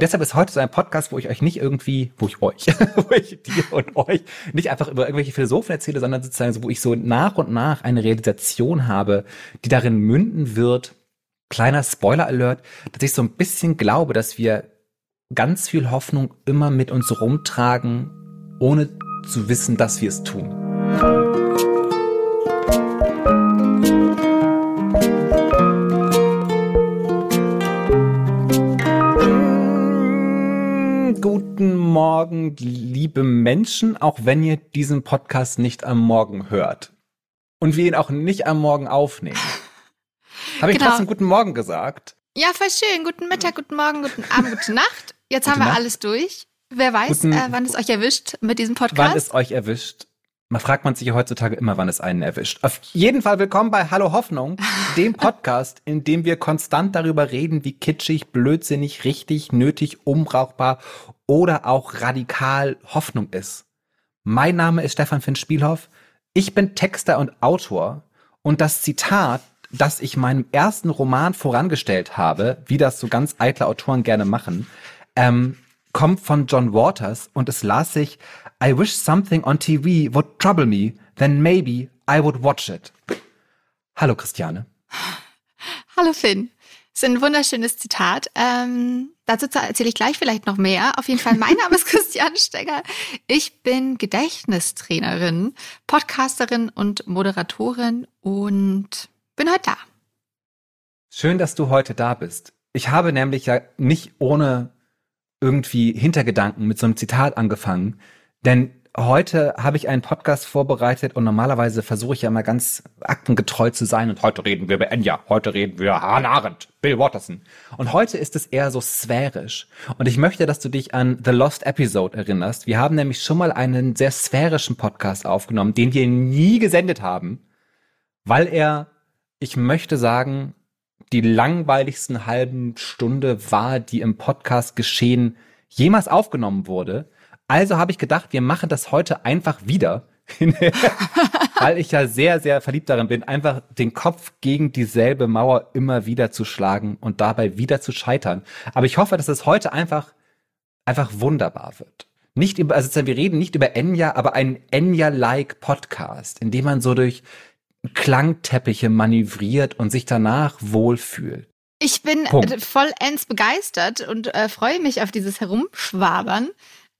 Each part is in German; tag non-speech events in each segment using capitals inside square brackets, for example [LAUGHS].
Und deshalb ist heute so ein Podcast, wo ich euch nicht irgendwie, wo ich euch, [LAUGHS] wo ich dir und euch nicht einfach über irgendwelche Philosophen erzähle, sondern sozusagen so, wo ich so nach und nach eine Realisation habe, die darin münden wird, kleiner Spoiler-Alert, dass ich so ein bisschen glaube, dass wir ganz viel Hoffnung immer mit uns rumtragen, ohne zu wissen, dass wir es tun. Morgen, liebe Menschen, auch wenn ihr diesen Podcast nicht am Morgen hört. Und wir ihn auch nicht am Morgen aufnehmen. Habe ich Genau. trotzdem guten Morgen gesagt? Ja, voll schön. Guten Mittag, guten Morgen, guten Abend, gute [LAUGHS] Nacht. Jetzt Gute haben wir Nacht. alles durch. Wer weiß, Guten- äh, wann es euch erwischt mit diesem Wann Podcast. es euch erwischt? Man fragt man sich ja heutzutage immer, wann es einen erwischt. Auf jeden Fall willkommen bei Hallo Hoffnung, dem [LAUGHS] Podcast, in dem wir konstant darüber reden, wie kitschig, blödsinnig, richtig, nötig, unbrauchbar oder auch radikal Hoffnung ist. Mein Name ist Stefan Finn Spielhoff. Ich bin Texter und Autor und das Zitat, das ich meinem ersten Roman vorangestellt habe, wie das so ganz eitle Autoren gerne machen, ähm, kommt von John Waters und es las sich I wish something on TV would trouble me, then maybe I would watch it. Hallo Christiane. Hallo Finn. Das ist ein wunderschönes Zitat. Ähm, dazu erzähle ich gleich vielleicht noch mehr. Auf jeden Fall, mein Name ist [LAUGHS] Christiane Stegger. Ich bin Gedächtnistrainerin, Podcasterin und Moderatorin und bin heute da. Schön, dass du heute da bist. Ich habe nämlich ja nicht ohne irgendwie Hintergedanken mit so einem Zitat angefangen, denn heute habe ich einen Podcast vorbereitet und normalerweise versuche ich ja mal ganz aktengetreu zu sein und heute reden wir über Enya, heute reden wir Hannah Arendt, Bill Watterson und heute ist es eher so sphärisch und ich möchte, dass du dich an The Lost Episode erinnerst. Wir haben nämlich schon mal einen sehr sphärischen Podcast aufgenommen, den wir nie gesendet haben, weil er, ich möchte sagen, die langweiligsten halben Stunde war, die im Podcast geschehen jemals aufgenommen wurde. Also habe ich gedacht, wir machen das heute einfach wieder, [LAUGHS] weil ich ja sehr, sehr verliebt darin bin, einfach den Kopf gegen dieselbe Mauer immer wieder zu schlagen und dabei wieder zu scheitern. Aber ich hoffe, dass es heute einfach, einfach wunderbar wird. Nicht über, also wir reden nicht über Enya, aber ein Enya-like Podcast, in dem man so durch Klangteppiche manövriert und sich danach wohlfühlt. Ich bin Punkt. äh, vollends begeistert und äh, freue mich auf dieses Herumschwabern.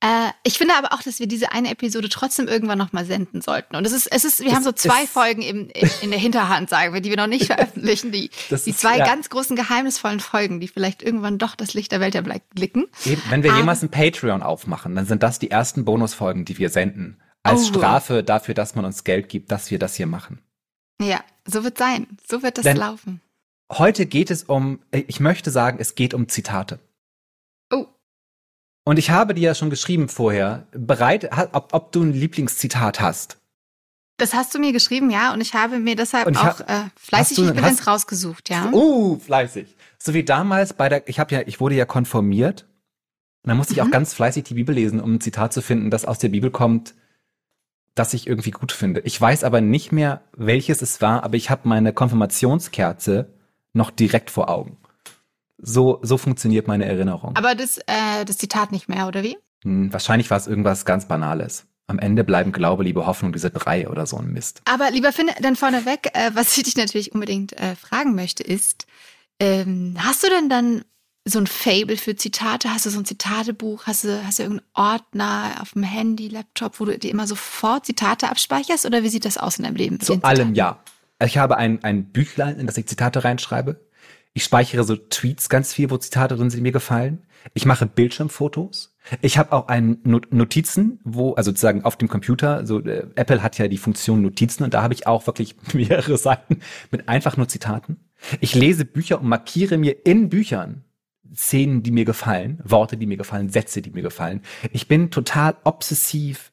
Äh, ich finde aber auch, dass wir diese eine Episode trotzdem irgendwann nochmal senden sollten. Und es ist, es ist, wir Das haben so zwei Folgen im, in der Hinterhand, sagen wir, die wir noch nicht [LAUGHS] veröffentlichen. Die, Das die ist- zwei ja. ganz großen geheimnisvollen Folgen, die vielleicht irgendwann doch das Licht der Welt erblicken. Wenn wir Ah. jemals ein Patreon aufmachen, dann sind das die ersten Bonusfolgen, die wir senden. Als Oh. Strafe dafür, dass man uns Geld gibt, dass wir das hier machen. Ja, so wird sein. So wird das Denn- laufen. Heute geht es um, ich möchte sagen, es geht um Zitate. Und ich habe dir ja schon geschrieben vorher, bereit, ob, ob du ein Lieblingszitat hast. Das hast du mir geschrieben, ja, und ich habe mir deshalb auch äh, fleißig du- hast- rausgesucht, ja. Uh, fleißig. So wie damals bei der, ich habe ja, ich wurde ja konformiert. Und dann musste ich auch Mhm. ganz fleißig die Bibel lesen, um ein Zitat zu finden, das aus der Bibel kommt, das ich irgendwie gut finde. Ich weiß aber nicht mehr, welches es war, aber ich habe meine Konfirmationskerze noch direkt vor Augen. So, so funktioniert meine Erinnerung. Aber das, äh, das Zitat nicht mehr, oder wie? Hm, wahrscheinlich war es irgendwas ganz Banales. Am Ende bleiben Glaube, Liebe, Hoffnung, diese drei oder so ein Mist. Aber lieber Finn, dann vorneweg, äh, was ich dich natürlich unbedingt äh, fragen möchte, ist, ähm, hast du denn dann so ein Fable für Zitate? Hast du so ein Zitatebuch? Hast du, hast du irgendeinen Ordner auf dem Handy, Laptop, wo du dir immer sofort Zitate abspeicherst? Oder wie sieht das aus in deinem Leben? Zu allem ja. Ich habe ein, ein Büchlein, in das ich Zitate reinschreibe. Ich speichere so Tweets ganz viel, wo Zitate drin sind, die mir gefallen. Ich mache Bildschirmfotos. Ich habe auch ein Not- Notizen, wo, also sozusagen auf dem Computer, so äh, Apple hat ja die Funktion Notizen und da habe ich auch wirklich [LAUGHS] mehrere Seiten mit einfach nur Zitaten. Ich lese Bücher und markiere mir in Büchern Szenen, die mir gefallen, Worte, die mir gefallen, Sätze, die mir gefallen. Ich bin total obsessiv,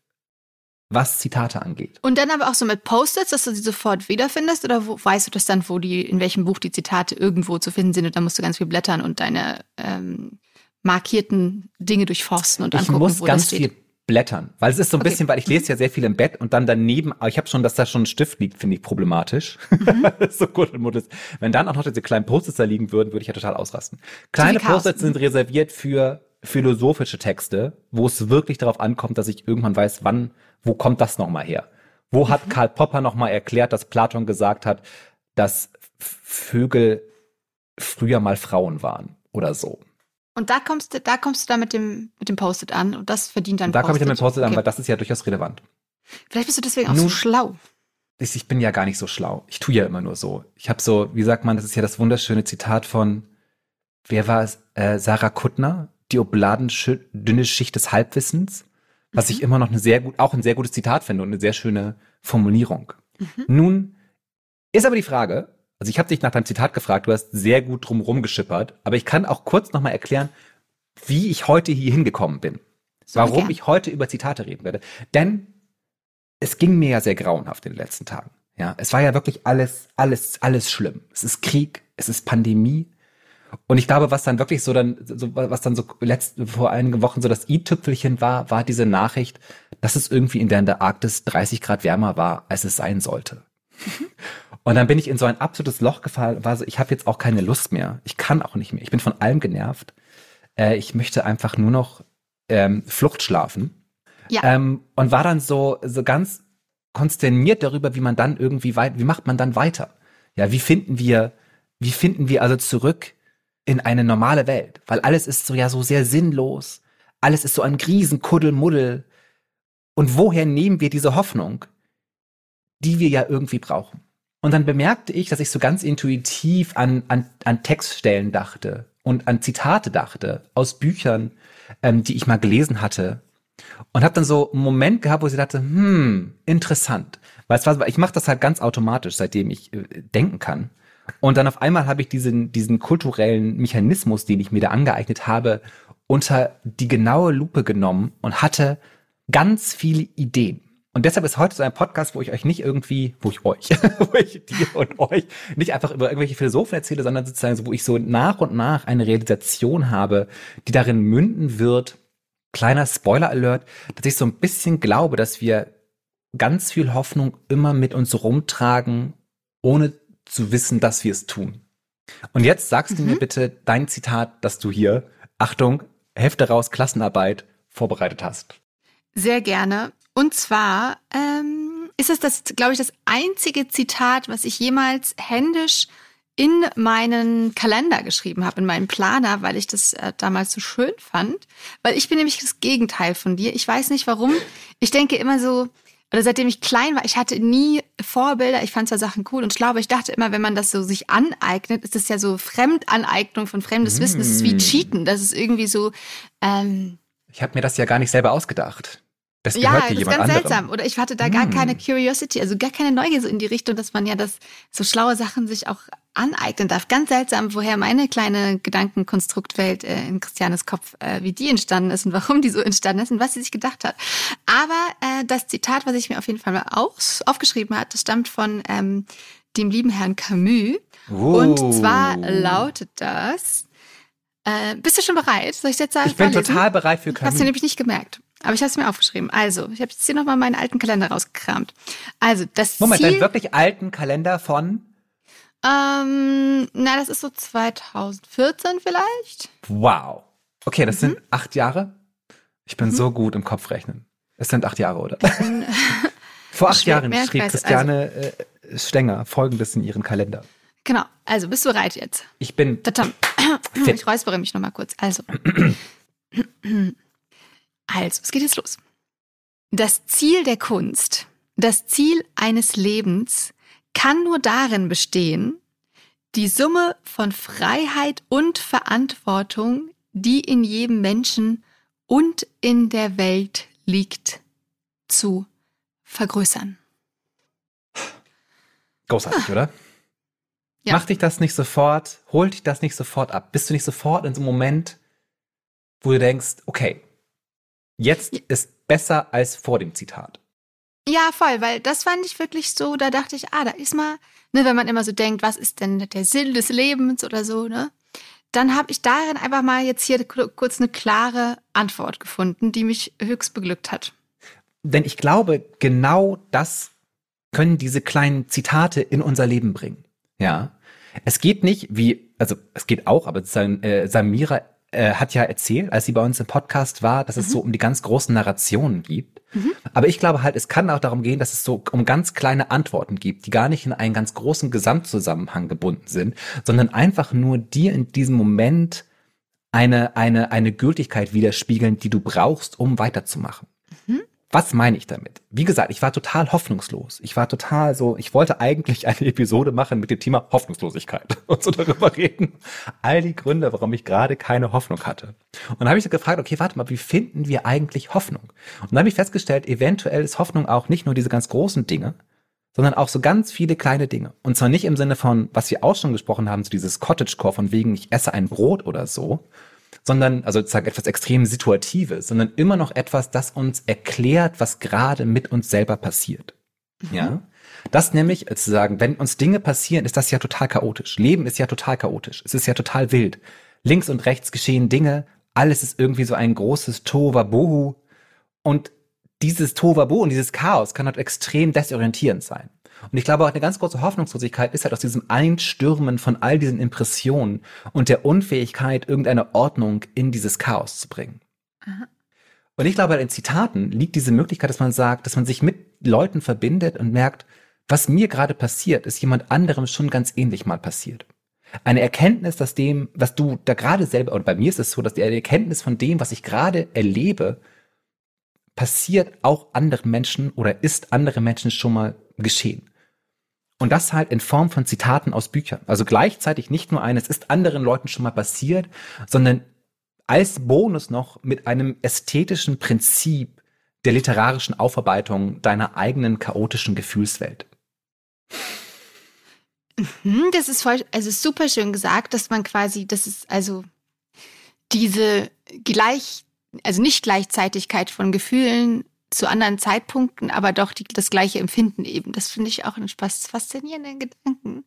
was Zitate angeht. Und dann aber auch so mit Post-its, dass du sie sofort wiederfindest? Oder wo, weißt du das dann, wo die, in welchem Buch die Zitate irgendwo zu finden sind? Und dann musst du ganz viel blättern und deine ähm, markierten Dinge durchforsten und ich angucken, muss wo ganz das steht. viel blättern, weil es ist so ein Okay. bisschen, weil ich lese ja sehr viel im Bett und dann daneben, aber ich habe schon, dass da schon ein Stift liegt, finde ich problematisch. Mhm. [LAUGHS] so gut und Modus. Wenn dann auch noch diese kleinen Post-its da liegen würden, würde ich ja total ausrasten. Kleine. Post-its sind reserviert für philosophische Texte, wo es wirklich darauf ankommt, dass ich irgendwann weiß, wann, wo kommt das nochmal her? Wo hat mhm. Karl Popper nochmal erklärt, dass Platon gesagt hat, dass Vögel früher mal Frauen waren oder so? Und da kommst du, da kommst du da mit dem, mit dem Post-it an und das verdient dann Da komme ich dann mit dem Post-it okay. an, weil das ist ja durchaus relevant. Vielleicht bist du deswegen auch Nun, so schlau. Ich bin ja gar nicht so schlau. Ich tue ja immer nur so. Ich habe so, wie sagt man, das ist ja das wunderschöne Zitat von, wer war es? Äh, Sarah Kuttner, die Obladen dünne Schicht des Halbwissens, was mhm. ich immer noch eine sehr gut, auch ein sehr gutes Zitat finde und eine sehr schöne Formulierung. Mhm. Nun ist aber die Frage, also ich habe dich nach deinem Zitat gefragt, du hast sehr gut drumherum geschippert, aber ich kann auch kurz nochmal erklären, wie ich heute hier hingekommen bin. So warum gern. ich heute über Zitate reden werde. Denn es ging mir ja sehr grauenhaft in den letzten Tagen. Ja, es war ja wirklich alles, alles, alles schlimm. Es ist Krieg, es ist Pandemie. Und ich glaube, was dann wirklich so dann, so, was dann so letzt, vor einigen Wochen so das i-Tüpfelchen war, war diese Nachricht, dass es irgendwie in der, in der Arktis 30 Grad wärmer war, als es sein sollte. Und dann bin ich in so ein absolutes Loch gefallen, war so, ich habe jetzt auch keine Lust mehr. Ich kann auch nicht mehr. Ich bin von allem genervt. Äh, ich möchte einfach nur noch ähm, Flucht schlafen. Ja. Ähm, und war dann so, so ganz konsterniert darüber, wie man dann irgendwie weit, wie macht man dann weiter? Ja, wie finden wir, wie finden wir also zurück in eine normale Welt? Weil alles ist so ja so sehr sinnlos. Alles ist so ein Riesenkuddelmuddel. Und woher nehmen wir diese Hoffnung, die wir ja irgendwie brauchen? Und dann bemerkte ich, dass ich so ganz intuitiv an, an, an Textstellen dachte und an Zitate dachte aus Büchern, ähm, die ich mal gelesen hatte und habe dann so einen Moment gehabt, wo ich dachte, hm, interessant. Weil es war, ich mache das halt ganz automatisch, seitdem ich äh, denken kann. Und dann auf einmal habe ich diesen, diesen kulturellen Mechanismus, den ich mir da angeeignet habe, unter die genaue Lupe genommen und hatte ganz viele Ideen. Und deshalb ist heute so ein Podcast, wo ich euch nicht irgendwie, wo ich euch, [LAUGHS] wo ich dir und euch nicht einfach über irgendwelche Philosophen erzähle, sondern sozusagen so, wo ich so nach und nach eine Realisation habe, die darin münden wird, kleiner Spoiler-Alert, dass ich so ein bisschen glaube, dass wir ganz viel Hoffnung immer mit uns rumtragen, ohne zu wissen, dass wir es tun. Und jetzt sagst mhm. du mir mhm. bitte dein Zitat, das du hier, Achtung, Hefte raus, Klassenarbeit, vorbereitet hast. Sehr gerne. Und zwar ähm, ist es das, glaube ich, das einzige Zitat, was ich jemals händisch in meinen Kalender geschrieben habe, in meinen Planer, weil ich das äh, damals so schön fand. Weil ich bin nämlich das Gegenteil von dir. Ich weiß nicht warum. Ich denke immer so, oder seitdem ich klein war, ich hatte nie Vorbilder. Ich fand zwar Sachen cool und schlau, aber ich dachte immer, wenn man das so sich aneignet, ist das ja so Fremdaneignung von fremdes mm. Wissen. Das ist wie Cheaten. Das ist irgendwie so. Ähm, ich habe mir das ja gar nicht selber ausgedacht. Das ja, das ist ganz anderem. seltsam. Oder ich hatte da gar mm. keine Curiosity, also gar keine Neugier so in die Richtung, dass man ja das so schlaue Sachen sich auch aneignen darf. Ganz seltsam, woher meine kleine Gedankenkonstruktwelt äh, in Christianes Kopf, äh, wie die entstanden ist und warum die so entstanden ist und was sie sich gedacht hat. Aber äh, das Zitat, was ich mir auf jeden Fall mal auch aufgeschrieben habe, das stammt von ähm, dem lieben Herrn Camus. Oh. Und zwar lautet das. Äh, bist du schon bereit? Soll ich jetzt sagen? Ich bin total bereit für Camus. Hast du nämlich nicht gemerkt. Aber ich habe es mir aufgeschrieben. Also, ich habe jetzt hier nochmal meinen alten Kalender rausgekramt. Also, das Moment, Ziel, deinen wirklich alten Kalender von? Ähm, na, das ist so 2014 vielleicht. Wow. Okay, das mhm. sind acht Jahre. Ich bin mhm. so gut im Kopfrechnen. Es sind acht Jahre, oder? [LAUGHS] Vor acht Jahren schrieb Christiane also, äh, Stenger Folgendes in ihren Kalender. Genau. Also, bist du bereit jetzt? Ich bin. Tatam. [COUGHS] Ich räuspere mich nochmal kurz. Also. [COUGHS] Also, es geht jetzt los. Das Ziel der Kunst, das Ziel eines Lebens kann nur darin bestehen, die Summe von Freiheit und Verantwortung, die in jedem Menschen und in der Welt liegt, zu vergrößern. Großartig, ah. oder? Ja. Macht dich das nicht sofort, holt dich das nicht sofort ab? Bist du nicht sofort in so einem Moment, wo du denkst, okay, jetzt ist besser als vor dem Zitat? Ja, voll, weil das fand ich wirklich so, da dachte ich, ah, da ist mal, ne, wenn man immer so denkt, was ist denn der Sinn des Lebens oder so, ne? Dann habe ich darin einfach mal jetzt hier kurz eine klare Antwort gefunden, die mich höchst beglückt hat. Denn ich glaube, genau das können diese kleinen Zitate in unser Leben bringen. Ja. Es geht nicht wie, also es geht auch, aber äh, Samira äh, hat ja erzählt, als sie bei uns im Podcast war, dass es so um die ganz großen Narrationen gibt. Mhm. Aber ich glaube halt, es kann auch darum gehen, dass es so um ganz kleine Antworten gibt, die gar nicht in einen ganz großen Gesamtzusammenhang gebunden sind, sondern einfach nur dir in diesem Moment eine, eine, eine Gültigkeit widerspiegeln, die du brauchst, um weiterzumachen. Was meine ich damit? Wie gesagt, ich war total hoffnungslos. Ich war total so, ich wollte eigentlich eine Episode machen mit dem Thema Hoffnungslosigkeit [LAUGHS] und so darüber reden. All die Gründe, warum ich gerade keine Hoffnung hatte. Und dann habe ich so gefragt, okay, warte mal, wie finden wir eigentlich Hoffnung? Und dann habe ich festgestellt, eventuell ist Hoffnung auch nicht nur diese ganz großen Dinge, sondern auch so ganz viele kleine Dinge. Und zwar nicht im Sinne von, was wir auch schon gesprochen haben, so dieses Cottagecore von wegen, ich esse ein Brot oder so, sondern, also sozusagen etwas extrem Situatives, sondern immer noch etwas, das uns erklärt, was gerade mit uns selber passiert. Mhm. Ja. Das nämlich, zu sagen, wenn uns Dinge passieren, ist das ja total chaotisch. Leben ist ja total chaotisch. Es ist ja total wild. Links und rechts geschehen Dinge. Alles ist irgendwie so ein großes Tohuwabohu. Und dieses Tohuwabohu und dieses Chaos kann halt extrem desorientierend sein. Und ich glaube auch eine ganz große Hoffnungslosigkeit ist halt aus diesem Einstürmen von all diesen Impressionen und der Unfähigkeit, irgendeine Ordnung in dieses Chaos zu bringen. Aha. Und ich glaube, in Zitaten liegt diese Möglichkeit, dass man sagt, dass man sich mit Leuten verbindet und merkt, was mir gerade passiert, ist jemand anderem schon ganz ähnlich mal passiert. Eine Erkenntnis, dass dem, was du da gerade selber, und bei mir ist es so, dass die Erkenntnis von dem, was ich gerade erlebe, passiert auch anderen Menschen oder ist anderen Menschen schon mal geschehen. Und das halt in Form von Zitaten aus Büchern. Also gleichzeitig nicht nur eines ist anderen Leuten schon mal passiert, sondern als Bonus noch mit einem ästhetischen Prinzip der literarischen Aufarbeitung deiner eigenen chaotischen Gefühlswelt. Hm, das ist voll, also super schön gesagt, dass man quasi, das ist also diese gleich, also nicht Gleichzeitigkeit von Gefühlen zu anderen Zeitpunkten, aber doch die, das gleiche Empfinden eben. Das finde ich auch einen faszinierenden Gedanken,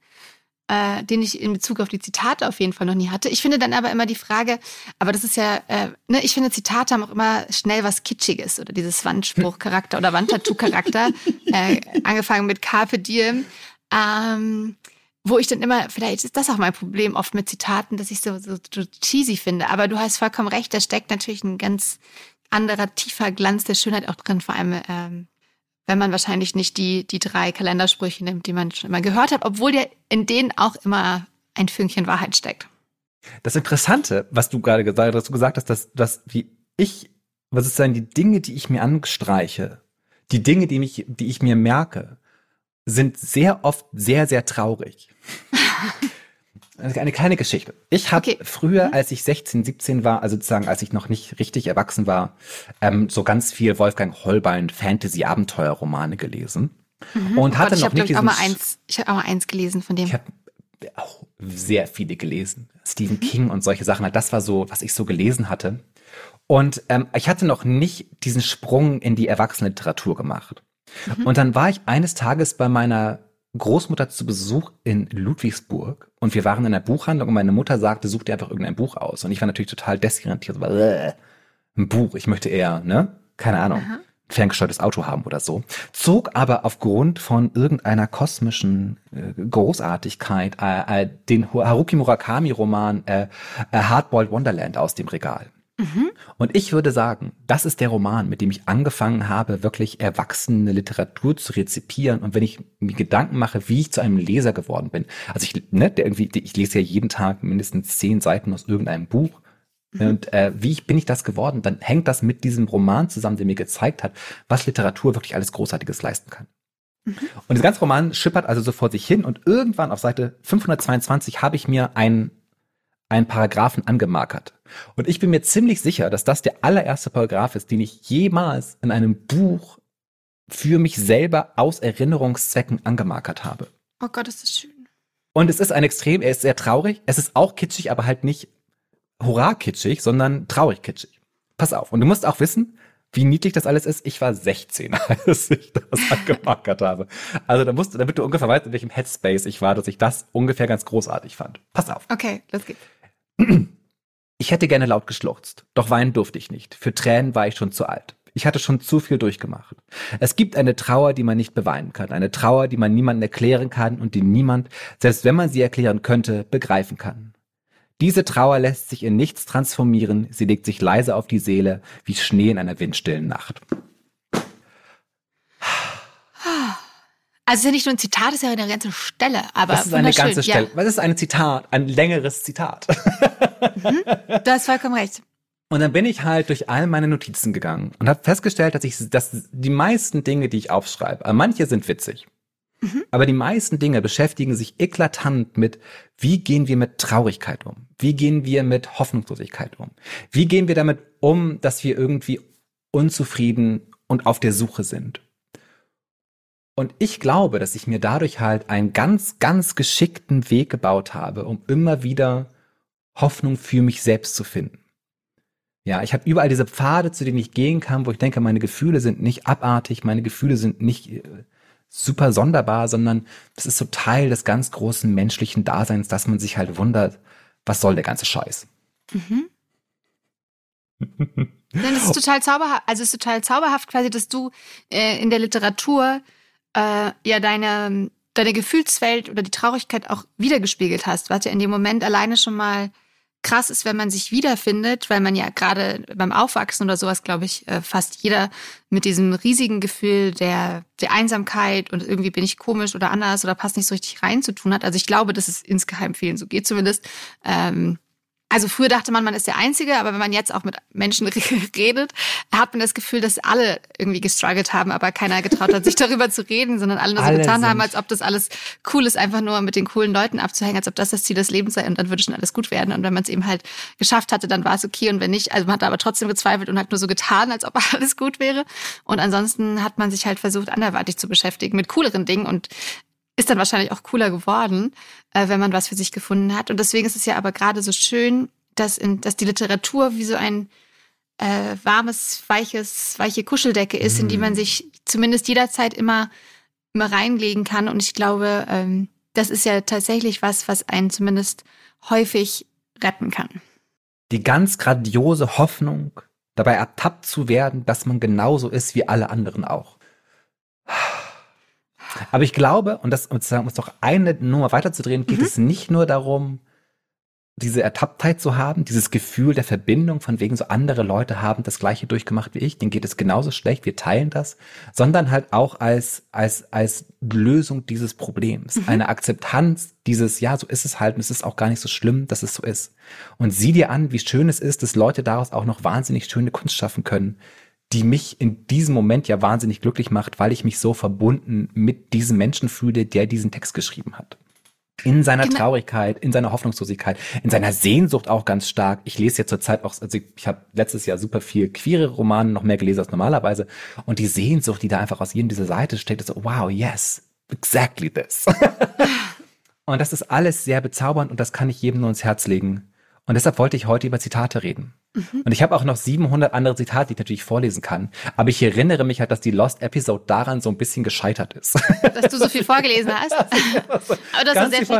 äh, den ich in Bezug auf die Zitate auf jeden Fall noch nie hatte. Ich finde dann aber immer die Frage, aber das ist ja, äh, ne, ich finde Zitate haben auch immer schnell was Kitschiges oder dieses Wandspruchcharakter oder Wandtattoo-Charakter, [LAUGHS] äh, angefangen mit Carpe Diem. Ähm, wo ich dann immer, vielleicht ist das auch mein Problem oft mit Zitaten, dass ich so, so, so cheesy finde. Aber du hast vollkommen recht, da steckt natürlich ein ganz anderer, tiefer Glanz der Schönheit auch drin, vor allem ähm, wenn man wahrscheinlich nicht die, die drei Kalendersprüche nimmt, die man schon immer gehört hat, obwohl ja in denen auch immer ein Fünkchen Wahrheit steckt. Das Interessante, was du gerade gesagt hast, du gesagt hast, dass, dass wie ich, was ist denn die Dinge, die ich mir anstreiche, die Dinge, die mich, die ich mir merke, sind sehr oft sehr, sehr traurig. [LAUGHS] Eine kleine Geschichte. Ich habe Okay. früher, Mhm. als ich 16, 17 war, also sozusagen, als ich noch nicht richtig erwachsen war, ähm, so ganz viel Wolfgang Holbein Fantasy-Abenteuerromane gelesen. Und hatte Gott, ich noch habe, nicht ich, auch mal diesen eins, ich habe auch mal eins gelesen von dem. ich habe auch sehr viele gelesen. Stephen King und solche Sachen. Das war so, was ich so gelesen hatte. Und ähm, ich hatte noch nicht diesen Sprung in die Erwachsenenliteratur gemacht. Und dann war ich eines Tages bei meiner Großmutter zu Besuch in Ludwigsburg und wir waren in der Buchhandlung und meine Mutter sagte, such dir einfach irgendein Buch aus. Und ich war natürlich total desorientiert. So, äh, ein Buch, ich möchte eher, ne? Keine Ahnung. Aha. ferngesteuertes Auto haben oder so, zog aber aufgrund von irgendeiner kosmischen äh, Großartigkeit äh, äh, den Haruki Murakami Roman äh, Hardboiled Wonderland aus dem Regal. Mhm. Und ich würde sagen, das ist der Roman, mit dem ich angefangen habe, wirklich erwachsene Literatur zu rezipieren. Und wenn ich mir Gedanken mache, wie ich zu einem Leser geworden bin, also ich, ne, der irgendwie, ich lese ja jeden Tag mindestens zehn Seiten aus irgendeinem Buch. Und äh, wie ich, bin ich das geworden? Dann hängt das mit diesem Roman zusammen, der mir gezeigt hat, was Literatur wirklich alles Großartiges leisten kann. Und das ganze Roman schippert also so vor sich hin und irgendwann auf Seite 522 habe ich mir einen, einen Paragraphen angemarkert. Und ich bin mir ziemlich sicher, dass das der allererste Paragraph ist, den ich jemals in einem Buch für mich selber aus Erinnerungszwecken angemarkert habe. Oh Gott, ist das schön. Und es ist ein extrem, er ist sehr traurig. Es ist auch kitschig, aber halt nicht hurra kitschig, sondern traurig kitschig. Pass auf. Und du musst auch wissen, wie niedlich das alles ist. Ich war 16, [LAUGHS] als ich das angemarkert habe. Also da musst du, damit du ungefähr weißt, in welchem Headspace ich war, dass ich das ungefähr ganz großartig fand. Pass auf. Okay, los geht's. Ich hätte gerne laut geschluchzt, doch weinen durfte ich nicht. Für Tränen war ich schon zu alt. Ich hatte schon zu viel durchgemacht. Es gibt eine Trauer, die man nicht beweinen kann, eine Trauer, die man niemandem erklären kann und die niemand, selbst wenn man sie erklären könnte, begreifen kann. Diese Trauer lässt sich in nichts transformieren, sie legt sich leise auf die Seele, wie Schnee in einer windstillen Nacht. Also es ist ja nicht nur ein Zitat, es ist ja eine ganze Stelle, aber Das ist eine ganze Stelle. Ja. Was ist ein Zitat? Ein längeres Zitat. Du hast vollkommen recht. Und dann bin ich halt durch all meine Notizen gegangen und habe festgestellt, dass ich, dass die meisten Dinge, die ich aufschreibe, aber manche sind witzig, aber die meisten Dinge beschäftigen sich eklatant mit, wie gehen wir mit Traurigkeit um? Wie gehen wir mit Hoffnungslosigkeit um? Wie gehen wir damit um, dass wir irgendwie unzufrieden und auf der Suche sind? Und ich glaube, dass ich mir dadurch halt einen ganz, ganz geschickten Weg gebaut habe, um immer wieder Hoffnung für mich selbst zu finden. Ja, ich habe überall diese Pfade, zu denen ich gehen kann, wo ich denke, meine Gefühle sind nicht abartig, meine Gefühle sind nicht äh, super sonderbar, sondern das ist so Teil des ganz großen menschlichen Daseins, dass man sich halt wundert, was soll der ganze Scheiß? Nein, das ist [LAUGHS] total zauberhaft. Also es ist total zauberhaft quasi, dass du äh, in der Literatur äh, ja deine, deine Gefühlswelt oder die Traurigkeit auch wiedergespiegelt hast, was ja in dem Moment alleine schon mal krass ist, wenn man sich wiederfindet, weil man ja gerade beim Aufwachsen oder sowas, glaube ich, äh, fast jeder mit diesem riesigen Gefühl der, der Einsamkeit und irgendwie bin ich komisch oder anders oder passt nicht so richtig rein zu tun hat. Also ich glaube, dass es insgeheim vielen so geht zumindest. Ähm, also früher dachte man, man ist der Einzige, aber wenn man jetzt auch mit Menschen [LAUGHS] redet, hat man das Gefühl, dass alle irgendwie gestruggelt haben, aber keiner getraut hat, sich [LAUGHS] darüber zu reden, sondern alle nur so Alle getan haben, als ob das alles cool ist, einfach nur mit den coolen Leuten abzuhängen, als ob das das Ziel des Lebens sei und dann würde schon alles gut werden. Und wenn man es eben halt geschafft hatte, dann war es okay und wenn nicht, also man hat aber trotzdem gezweifelt und hat nur so getan, als ob [LAUGHS] alles gut wäre. Und ansonsten hat man sich halt versucht, anderweitig zu beschäftigen mit cooleren Dingen und ist dann wahrscheinlich auch cooler geworden, äh, wenn man was für sich gefunden hat. Und deswegen ist es ja aber gerade so schön, dass, in, dass die Literatur wie so ein äh, warmes, weiches, weiche Kuscheldecke ist, in die man sich zumindest jederzeit immer, immer reinlegen kann. Und ich glaube, ähm, das ist ja tatsächlich was, was einen zumindest häufig retten kann. Die ganz grandiose Hoffnung, dabei ertappt zu werden, dass man genauso ist wie alle anderen auch. Aber ich glaube, und das um es doch eine Nummer weiterzudrehen, geht es nicht nur darum, diese Ertapptheit zu haben, dieses Gefühl der Verbindung, von wegen so andere Leute haben das gleiche durchgemacht wie ich, denen geht es genauso schlecht, wir teilen das, sondern halt auch als, als, als Lösung dieses Problems, eine Akzeptanz dieses, ja, so ist es halt und es ist auch gar nicht so schlimm, dass es so ist. Und sieh dir an, wie schön es ist, dass Leute daraus auch noch wahnsinnig schöne Kunst schaffen können, die mich in diesem Moment ja wahnsinnig glücklich macht, weil ich mich so verbunden mit diesem Menschen fühle, der diesen Text geschrieben hat. In seiner Genau. Traurigkeit, in seiner Hoffnungslosigkeit, in seiner Sehnsucht auch ganz stark. Ich lese jetzt zurzeit auch, also ich, ich habe letztes Jahr super viel queere Romane noch mehr gelesen als normalerweise. Und die Sehnsucht, die da einfach aus jedem dieser Seite steht, ist so, wow, yes, exactly this. [LAUGHS] und das ist alles sehr bezaubernd und das kann ich jedem nur ins Herz legen. Und deshalb wollte ich heute über Zitate reden. Und ich habe auch noch 700 andere Zitate, die ich natürlich vorlesen kann. Aber ich erinnere mich halt, dass die Lost Episode daran so ein bisschen gescheitert ist. [LAUGHS] Dass du so viel vorgelesen hast. [LAUGHS] Aber das ist sehr viel,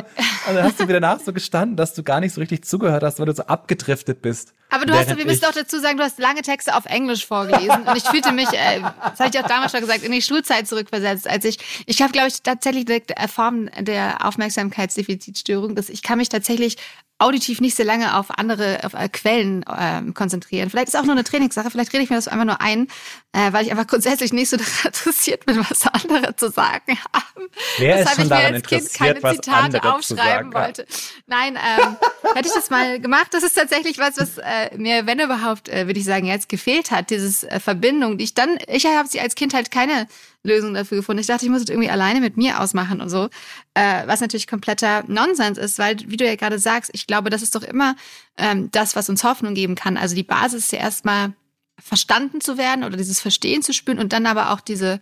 und dann hast du wieder nach so gestanden, dass du gar nicht so richtig zugehört hast, weil du so abgedriftet bist. Aber du hast, wir müssen auch dazu sagen, du hast lange Texte auf Englisch vorgelesen. Und ich fühlte mich, äh, das habe ich auch damals schon gesagt, in die Schulzeit zurückversetzt, als ich, ich habe, glaube ich, tatsächlich eine Form der Aufmerksamkeitsdefizitstörung, dass ich kann mich tatsächlich auditiv nicht so lange auf andere auf, äh, Quellen ähm, konzentrieren. Vielleicht ist auch nur eine Trainingssache, vielleicht rede ich mir das einfach nur ein, äh, weil ich einfach grundsätzlich nicht so [LAUGHS] daran interessiert bin, was andere zu sagen haben. Wer ist Weshalb schon ich mir daran als Kind keine Zitate aufschreiben wollte. Nein, ähm, [LAUGHS] hätte ich das mal gemacht, das ist tatsächlich was, was äh, mir, wenn überhaupt, äh, würde ich sagen, jetzt gefehlt hat, dieses äh, Verbindung, die ich dann, ich habe sie als Kind halt keine Lösung dafür gefunden. Ich dachte, ich muss es irgendwie alleine mit mir ausmachen und so, äh, was natürlich kompletter Nonsens ist, weil, wie du ja gerade sagst, ich glaube, das ist doch immer ähm, das, was uns Hoffnung geben kann. Also die Basis ist ja erstmal verstanden zu werden oder dieses Verstehen zu spüren und dann aber auch diese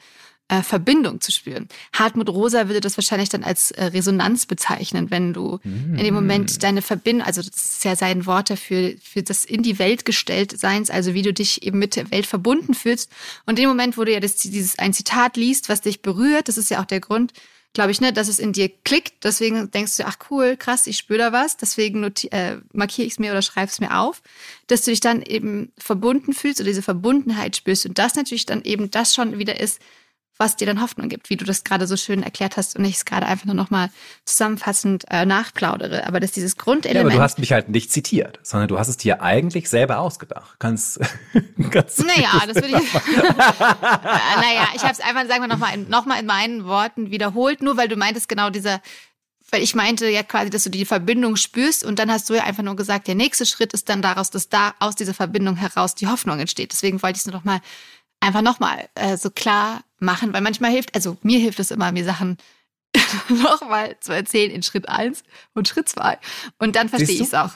äh, Verbindung zu spüren. Hartmut Rosa würde das wahrscheinlich dann als äh, Resonanz bezeichnen, wenn du in dem Moment deine Verbindung, also das ist ja sein Wort dafür, für das in die Welt gestellt Seins, also wie du dich eben mit der Welt verbunden fühlst. Und in dem Moment, wo du ja das, dieses ein Zitat liest, was dich berührt, das ist ja auch der Grund, glaube ich, ne, dass es in dir klickt. Deswegen denkst du, ach cool, krass, ich spüre da was. Deswegen äh, markiere ich es mir oder schreibe es mir auf, dass du dich dann eben verbunden fühlst oder diese Verbundenheit spürst und das natürlich dann eben das schon wieder ist, was dir dann Hoffnung gibt, wie du das gerade so schön erklärt hast und ich es gerade einfach nur nochmal zusammenfassend äh, nachplaudere. Aber dass dieses Grundelement. Ja, aber du hast mich halt nicht zitiert, sondern du hast es dir eigentlich selber ausgedacht. Kannst, kannst Naja, das würde ich. [LAUGHS] naja, ich habe es einfach, sagen wir nochmal in, noch in meinen Worten wiederholt, nur weil du meintest, genau dieser weil ich meinte ja quasi, dass du die Verbindung spürst und dann hast du ja einfach nur gesagt, der nächste Schritt ist dann daraus, dass da aus dieser Verbindung heraus die Hoffnung entsteht. Deswegen wollte ich es nur noch mal einfach nochmal äh, so klar machen, weil manchmal hilft, also mir hilft es immer, mir Sachen [LAUGHS] nochmal zu erzählen in Schritt eins und Schritt zwei Und dann verstehe ich es auch.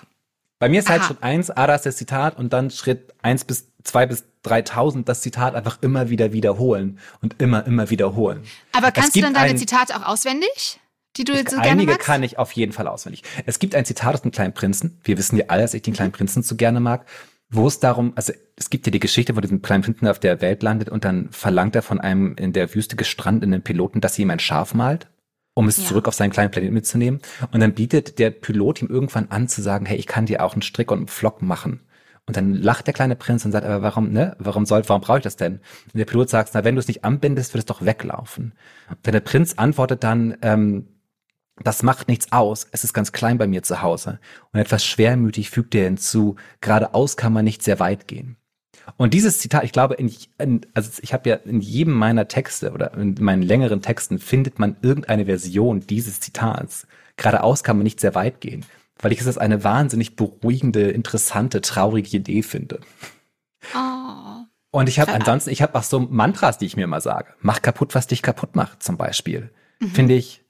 Bei mir ist halt Aha. Schritt eins, Ada ist das Zitat und dann Schritt eins bis zwei bis 3000 das Zitat einfach immer wieder wiederholen und immer, immer wiederholen. Aber kannst du dann deine Zitate auch auswendig? Die du jetzt so Einige gerne magst? kann ich auf jeden Fall auswendig. Es gibt ein Zitat aus dem Kleinen Prinzen. Wir wissen ja alle, dass ich den Kleinen Prinzen so gerne mag wo es darum, also es gibt ja die Geschichte, wo diesem kleinen Prinzen auf der Welt landet und dann verlangt er von einem in der Wüste gestrandeten Piloten, dass sie ihm ein Schaf malt, um es ja. zurück auf seinen kleinen Planeten mitzunehmen. Und dann bietet der Pilot ihm irgendwann an zu sagen, hey, ich kann dir auch einen Strick und einen Flock machen. Und dann lacht der kleine Prinz und sagt, aber warum, ne? Warum soll, warum brauche ich das denn? Und der Pilot sagt, na, wenn du es nicht anbindest, wird es doch weglaufen. Und der Prinz antwortet dann, ähm, das macht nichts aus, es ist ganz klein bei mir zu Hause. Und etwas schwermütig fügt er hinzu, geradeaus kann man nicht sehr weit gehen. Und dieses Zitat, ich glaube, in, in, also ich habe ja in jedem meiner Texte oder in meinen längeren Texten findet man irgendeine Version dieses Zitats. Geradeaus kann man nicht sehr weit gehen, weil ich es als eine wahnsinnig beruhigende, interessante, traurige Idee finde. Oh. Und ich habe ansonsten, ich habe auch so Mantras, die ich mir mal sage. Mach kaputt, was dich kaputt macht, zum Beispiel. Mhm. Finde ich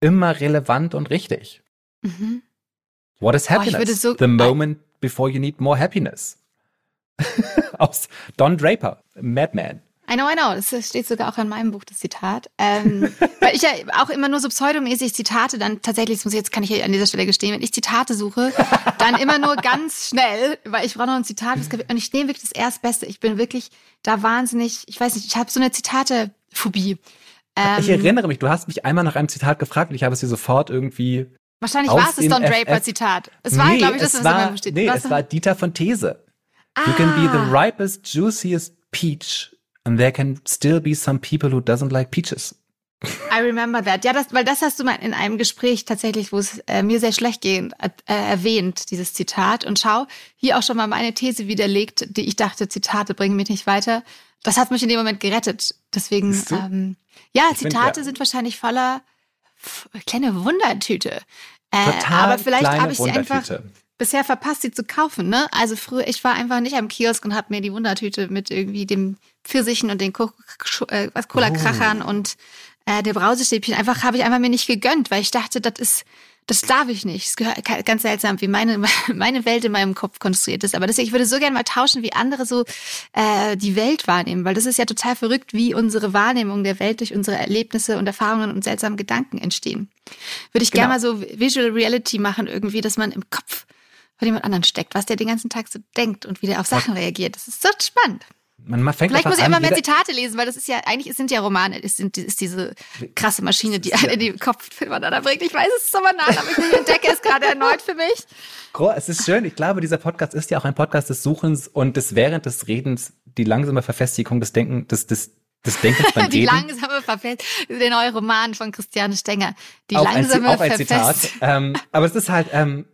immer relevant und richtig. Mhm. What is happiness? Oh, so, The moment before you need more happiness. [LAUGHS] Aus Don Draper, Madman. I know, I know. Das steht sogar auch in meinem Buch, das Zitat. Ähm, [LAUGHS] weil ich ja auch immer nur so pseudomäßig Zitate dann tatsächlich, das muss ich, jetzt kann ich an dieser Stelle gestehen, wenn ich Zitate suche, dann immer nur ganz schnell, weil ich brauche noch ein Zitat. Und ich nehme wirklich das Erstbeste. Ich bin wirklich da wahnsinnig, ich weiß nicht, ich habe so eine Zitate-Phobie. Ähm, ich erinnere mich, du hast mich einmal nach einem Zitat gefragt und ich habe es dir sofort irgendwie. Wahrscheinlich war es das Don Draper-Zitat. Es war, nee, glaube ich, das, was war, steht. Nee, es war Dieter von These. Ah. You can be the ah. ripest, juiciest peach and there can still be some people who doesn't like peaches. I remember that. Ja, das, weil das hast du mal in einem Gespräch tatsächlich, wo es äh, mir sehr schlecht geht, äh, erwähnt, dieses Zitat. Und schau, hier auch schon mal meine These widerlegt, die ich dachte, Zitate bringen mich nicht weiter. Das hat mich in dem Moment gerettet. Deswegen, ähm, ja, ich Zitate find, ja. sind wahrscheinlich voller kleine Wundertüte. Äh, aber vielleicht habe ich sie einfach bisher verpasst, sie zu kaufen. Ne? Also früher, ich war einfach nicht am Kiosk und habe mir die Wundertüte mit irgendwie dem Pfirsichen und den äh, Cola-Krachern oh. und äh, der Brausestäbchen einfach habe ich einfach mir nicht gegönnt, weil ich dachte, das ist das darf ich nicht. Es gehört ganz seltsam, wie meine, [LAUGHS] meine Welt in meinem Kopf konstruiert ist. Aber deswegen, ich würde so gerne mal tauschen, wie andere so äh, die Welt wahrnehmen, weil das ist ja total verrückt, wie unsere Wahrnehmung der Welt durch unsere Erlebnisse und Erfahrungen und seltsamen Gedanken entstehen. Würde ich genau. gerne mal so Visual Reality machen, irgendwie, dass man im Kopf von jemand anderen steckt, was der den ganzen Tag so denkt und wie der auf Sachen reagiert. Das ist so spannend. Man, man fängt Vielleicht muss ich immer mehr Zitate lesen, weil das ist ja, eigentlich sind ja Romane, es sind, ist diese krasse Maschine, die einen in den Kopf da bringt. Ich weiß, es ist so banal, aber ich entdecke es gerade erneut für mich. Es ist schön. Ich glaube, dieser Podcast ist ja auch ein Podcast des Suchens und des während des Redens die langsame Verfestigung des Denken, des, des, des Denkens beim [LAUGHS] Die Reden. langsame Verfestigung, der neue Roman von Christiane Stenger. Die auch langsame ein, auch ein Zitat. Ähm, aber es ist halt, ähm,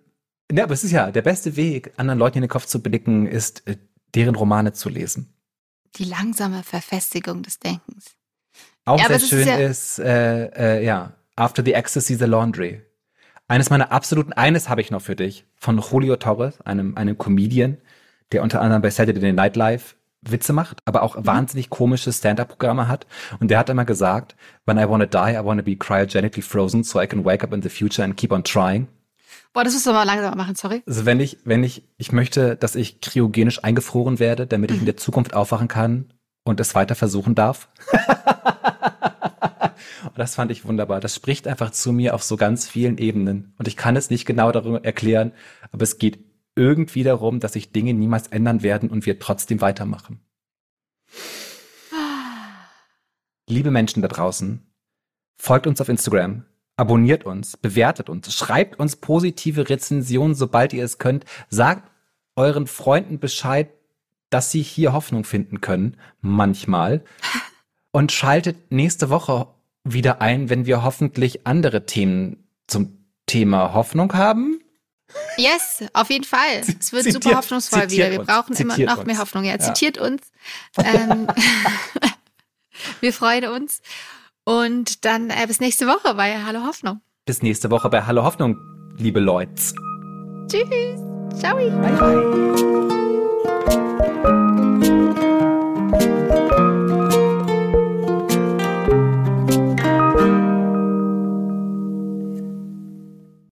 ja, aber es ist ja der beste Weg, anderen Leuten in den Kopf zu blicken, ist, äh, deren Romane zu lesen die langsame Verfestigung des Denkens. Auch ja, sehr schön ist, ja, ist äh, äh, ja, After the Ecstasy, The Laundry. Eines meiner absoluten, eines habe ich noch für dich, von Julio Torres, einem, einem Comedian, der unter anderem bei Saturday Night Live Witze macht, aber auch mhm. wahnsinnig komische Stand-up-Programme hat. Und der hat immer gesagt, when I wanna die, I wanna be cryogenically frozen so I can wake up in the future and keep on trying. Boah, das musst du mal langsamer machen, sorry. Also wenn ich, wenn ich, ich möchte, dass ich kryogenisch eingefroren werde, damit ich in mhm. der Zukunft aufwachen kann und es weiter versuchen darf. und [LAUGHS] das fand ich wunderbar. Das spricht einfach zu mir auf so ganz vielen Ebenen. Und ich kann es nicht genau darüber erklären, aber es geht irgendwie darum, dass sich Dinge niemals ändern werden und wir trotzdem weitermachen. Liebe Menschen da draußen, folgt uns auf Instagram, Abonniert uns, bewertet uns, schreibt uns positive Rezensionen, sobald ihr es könnt. Sagt euren Freunden Bescheid, dass sie hier Hoffnung finden können, manchmal. [LAUGHS] und schaltet nächste Woche wieder ein, wenn wir hoffentlich andere Themen zum Thema Hoffnung haben. Yes, auf jeden Fall. [LAUGHS] Es wird zitiert, super hoffnungsvoll wieder. Wir brauchen immer noch uns. mehr Hoffnung. Ja, zitiert ja. uns. [LAUGHS] Ähm, wir freuen uns. Und dann äh, bis nächste Woche bei Hallo Hoffnung. Bis nächste Woche bei Hallo Hoffnung, liebe Leute. Tschüss. Ciao. Bye, bye.